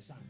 上。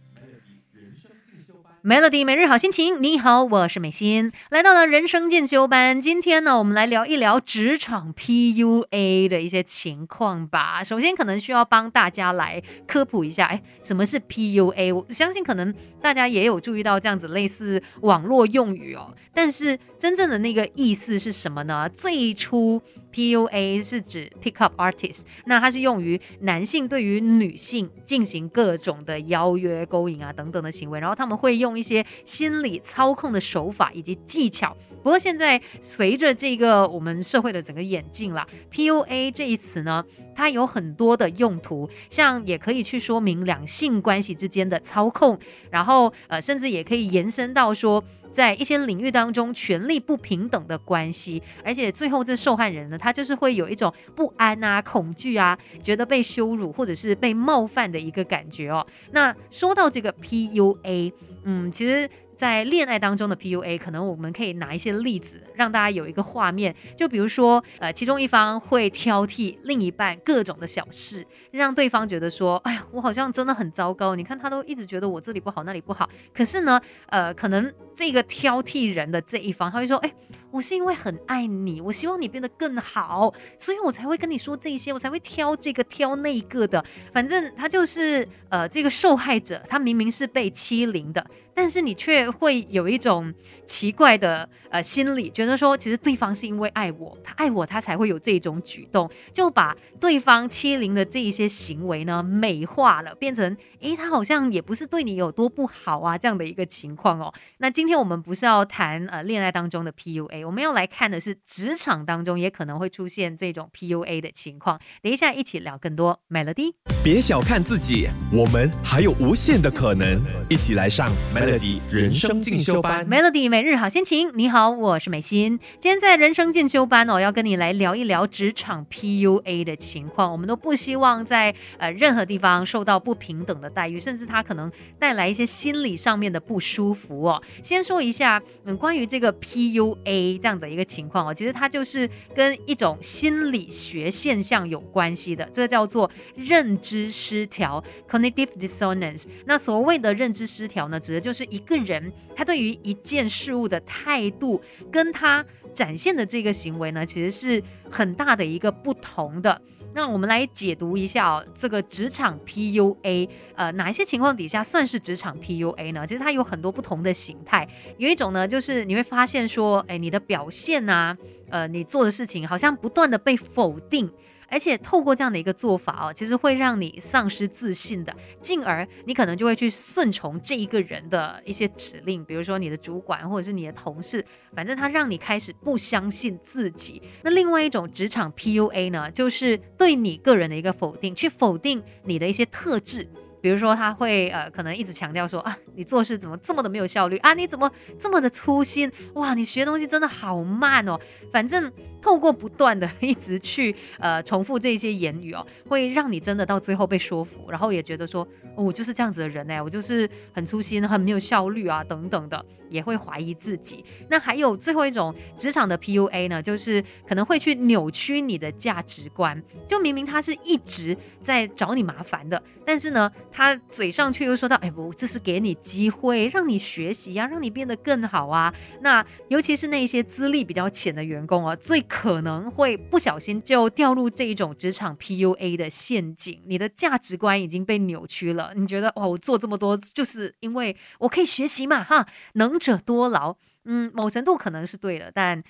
Melody 每日好心情，你好，我是美心，来到了人生进修班。今天呢，我们来聊一聊职场 PUA 的一些情况吧。首先，可能需要帮大家来科普一下，哎，什么是 PUA？我相信可能大家也有注意到这样子类似网络用语哦，但是真正的那个意思是什么呢？最初。PUA 是指 pick up artist，那它是用于男性对于女性进行各种的邀约、勾引啊等等的行为，然后他们会用用一些心理操控的手法以及技巧。不过现在随着这个我们社会的整个演进啦，PUA 这一词呢，它有很多的用途，像也可以去说明两性关系之间的操控，然后呃，甚至也可以延伸到说。在一些领域当中，权力不平等的关系，而且最后这受害人呢，他就是会有一种不安啊、恐惧啊，觉得被羞辱或者是被冒犯的一个感觉哦。那说到这个 PUA，嗯，其实。在恋爱当中的 PUA，可能我们可以拿一些例子，让大家有一个画面。就比如说，呃，其中一方会挑剔另一半各种的小事，让对方觉得说，哎呀，我好像真的很糟糕。你看他都一直觉得我这里不好，那里不好。可是呢，呃，可能这个挑剔人的这一方，他会说，哎。我是因为很爱你，我希望你变得更好，所以我才会跟你说这些，我才会挑这个挑那个的。反正他就是呃这个受害者，他明明是被欺凌的，但是你却会有一种奇怪的呃心理，觉得说其实对方是因为爱我，他爱我，他才会有这种举动，就把对方欺凌的这一些行为呢美化了，变成诶他好像也不是对你有多不好啊这样的一个情况哦。那今天我们不是要谈呃恋爱当中的 PUA。我们要来看的是职场当中也可能会出现这种 PUA 的情况。等一下一起聊更多 Melody。别小看自己，我们还有无限的可能。一起来上 Melody 人生进修班。Melody 每日好心情，你好，我是美心。今天在人生进修班哦，要跟你来聊一聊职场 PUA 的情况。我们都不希望在呃任何地方受到不平等的待遇，甚至它可能带来一些心理上面的不舒服哦。先说一下，嗯，关于这个 PUA。这样的一个情况哦，其实它就是跟一种心理学现象有关系的，这个叫做认知失调 （cognitive dissonance）。那所谓的认知失调呢，指的就是一个人他对于一件事物的态度，跟他展现的这个行为呢，其实是很大的一个不同的。那我们来解读一下哦，这个职场 PUA，呃，哪一些情况底下算是职场 PUA 呢？其实它有很多不同的形态，有一种呢，就是你会发现说，哎，你的表现啊，呃，你做的事情好像不断的被否定。而且透过这样的一个做法哦，其实会让你丧失自信的，进而你可能就会去顺从这一个人的一些指令，比如说你的主管或者是你的同事，反正他让你开始不相信自己。那另外一种职场 PUA 呢，就是对你个人的一个否定，去否定你的一些特质。比如说，他会呃，可能一直强调说啊，你做事怎么这么的没有效率啊？你怎么这么的粗心？哇，你学东西真的好慢哦。反正透过不断的一直去呃重复这些言语哦，会让你真的到最后被说服，然后也觉得说，我就是这样子的人哎，我就是很粗心、很没有效率啊等等的，也会怀疑自己。那还有最后一种职场的 PUA 呢，就是可能会去扭曲你的价值观，就明明他是一直在找你麻烦的，但是呢。他嘴上却又说到：“哎不，这是给你机会，让你学习呀，让你变得更好啊。”那尤其是那些资历比较浅的员工啊，最可能会不小心就掉入这一种职场 PUA 的陷阱。你的价值观已经被扭曲了，你觉得哇，我做这么多就是因为我可以学习嘛，哈，能者多劳。嗯，某程度可能是对的，但。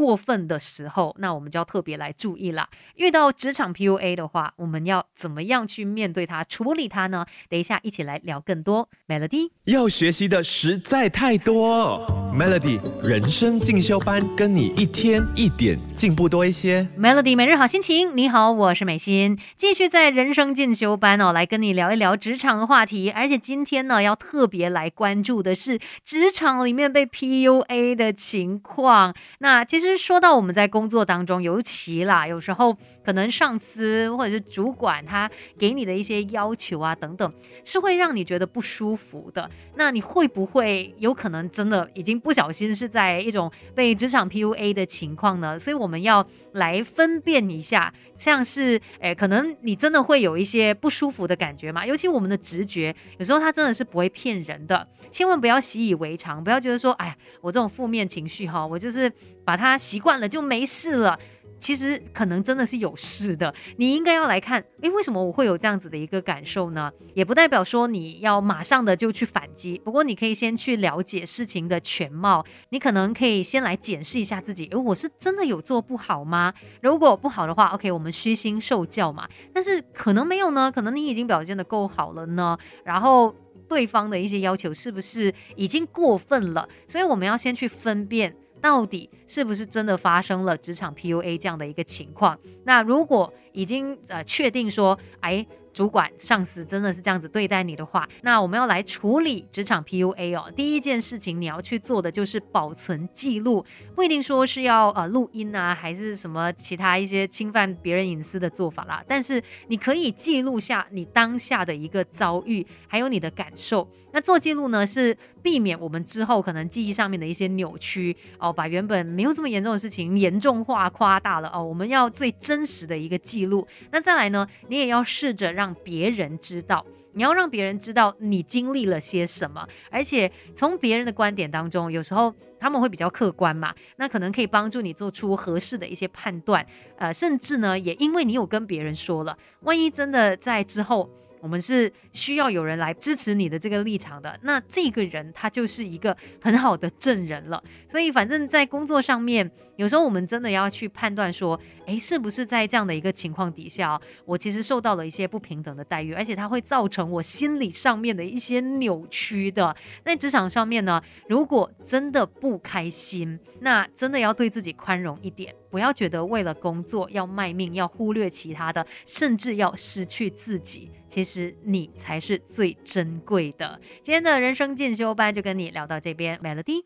过分的时候，那我们就要特别来注意了。遇到职场 PUA 的话，我们要怎么样去面对它、处理它呢？等一下一起来聊更多。Melody 要学习的实在太多，Melody 人生进修班跟你一天一点进步多一些。Melody 每日好心情，你好，我是美心，继续在人生进修班哦，来跟你聊一聊职场的话题。而且今天呢，要特别来关注的是职场里面被 PUA 的情况。那其实。实说到我们在工作当中，尤其啦，有时候可能上司或者是主管他给你的一些要求啊等等，是会让你觉得不舒服的。那你会不会有可能真的已经不小心是在一种被职场 PUA 的情况呢？所以我们要来分辨一下，像是诶，可能你真的会有一些不舒服的感觉嘛？尤其我们的直觉，有时候它真的是不会骗人的，千万不要习以为常，不要觉得说，哎呀，我这种负面情绪哈，我就是把它习惯了就没事了。其实可能真的是有事的，你应该要来看，诶，为什么我会有这样子的一个感受呢？也不代表说你要马上的就去反击，不过你可以先去了解事情的全貌，你可能可以先来检视一下自己，诶，我是真的有做不好吗？如果不好的话，OK，我们虚心受教嘛。但是可能没有呢，可能你已经表现的够好了呢，然后对方的一些要求是不是已经过分了？所以我们要先去分辨。到底是不是真的发生了职场 PUA 这样的一个情况？那如果已经呃确定说，哎。主管、上司真的是这样子对待你的话，那我们要来处理职场 PUA 哦。第一件事情你要去做的就是保存记录，不一定说是要呃录音啊，还是什么其他一些侵犯别人隐私的做法啦。但是你可以记录下你当下的一个遭遇，还有你的感受。那做记录呢，是避免我们之后可能记忆上面的一些扭曲哦，把原本没有这么严重的事情严重化、夸大了哦。我们要最真实的一个记录。那再来呢，你也要试着让。别人知道，你要让别人知道你经历了些什么，而且从别人的观点当中，有时候他们会比较客观嘛，那可能可以帮助你做出合适的一些判断，呃，甚至呢，也因为你有跟别人说了，万一真的在之后。我们是需要有人来支持你的这个立场的，那这个人他就是一个很好的证人了。所以，反正在工作上面，有时候我们真的要去判断说，诶，是不是在这样的一个情况底下，我其实受到了一些不平等的待遇，而且它会造成我心理上面的一些扭曲的。在职场上面呢，如果真的不开心，那真的要对自己宽容一点，不要觉得为了工作要卖命，要忽略其他的，甚至要失去自己。其实你才是最珍贵的。今天的人生进修班就跟你聊到这边，Melody。